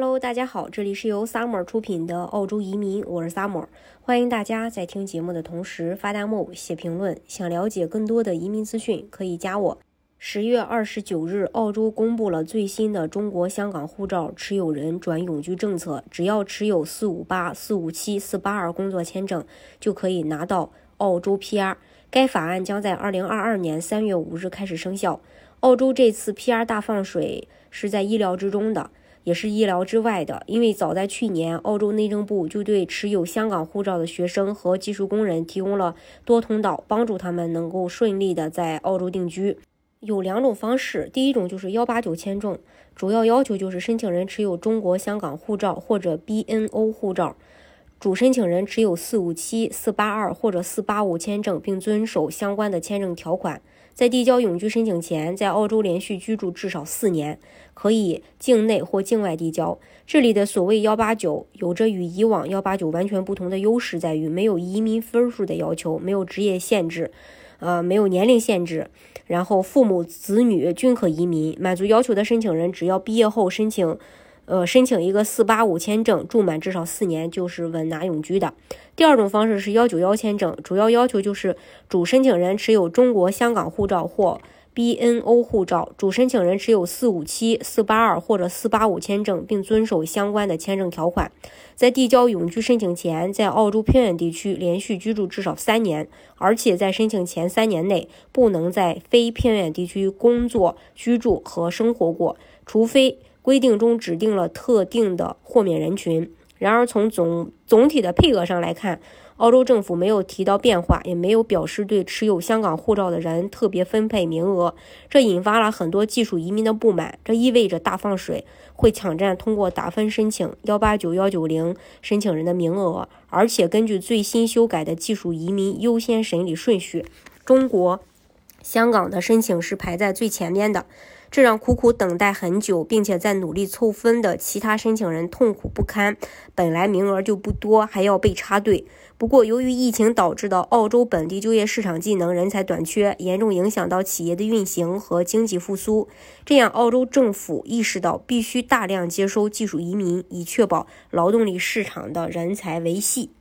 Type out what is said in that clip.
Hello，大家好，这里是由 Summer 出品的澳洲移民，我是 Summer，欢迎大家在听节目的同时发弹幕、写评论。想了解更多的移民资讯，可以加我。十月二十九日，澳洲公布了最新的中国香港护照持有人转永居政策，只要持有四五八、四五七、四八二工作签证，就可以拿到澳洲 PR。该法案将在二零二二年三月五日开始生效。澳洲这次 PR 大放水是在意料之中的。也是意料之外的，因为早在去年，澳洲内政部就对持有香港护照的学生和技术工人提供了多通道，帮助他们能够顺利的在澳洲定居。有两种方式，第一种就是幺八九签证，主要要求就是申请人持有中国香港护照或者 BNO 护照。主申请人持有四五七、四八二或者四八五签证，并遵守相关的签证条款。在递交永居申请前，在澳洲连续居住至少四年，可以境内或境外递交。这里的所谓幺八九，有着与以往幺八九完全不同的优势，在于没有移民分数的要求，没有职业限制，呃，没有年龄限制，然后父母子女均可移民。满足要求的申请人，只要毕业后申请。呃，申请一个四八五签证，住满至少四年就是稳拿永居的。第二种方式是幺九幺签证，主要要求就是主申请人持有中国香港护照或 BNO 护照，主申请人持有四五七、四八二或者四八五签证，并遵守相关的签证条款。在递交永居申请前，在澳洲偏远地区连续居住至少三年，而且在申请前三年内不能在非偏远地区工作、居住和生活过，除非。规定中指定了特定的豁免人群，然而从总总体的配额上来看，澳洲政府没有提到变化，也没有表示对持有香港护照的人特别分配名额，这引发了很多技术移民的不满。这意味着大放水会抢占通过打分申请幺八九幺九零申请人的名额，而且根据最新修改的技术移民优先审理顺序，中国、香港的申请是排在最前面的。这让苦苦等待很久，并且在努力凑分的其他申请人痛苦不堪。本来名额就不多，还要被插队。不过，由于疫情导致的澳洲本地就业市场技能人才短缺，严重影响到企业的运行和经济复苏。这样，澳洲政府意识到必须大量接收技术移民，以确保劳动力市场的人才维系。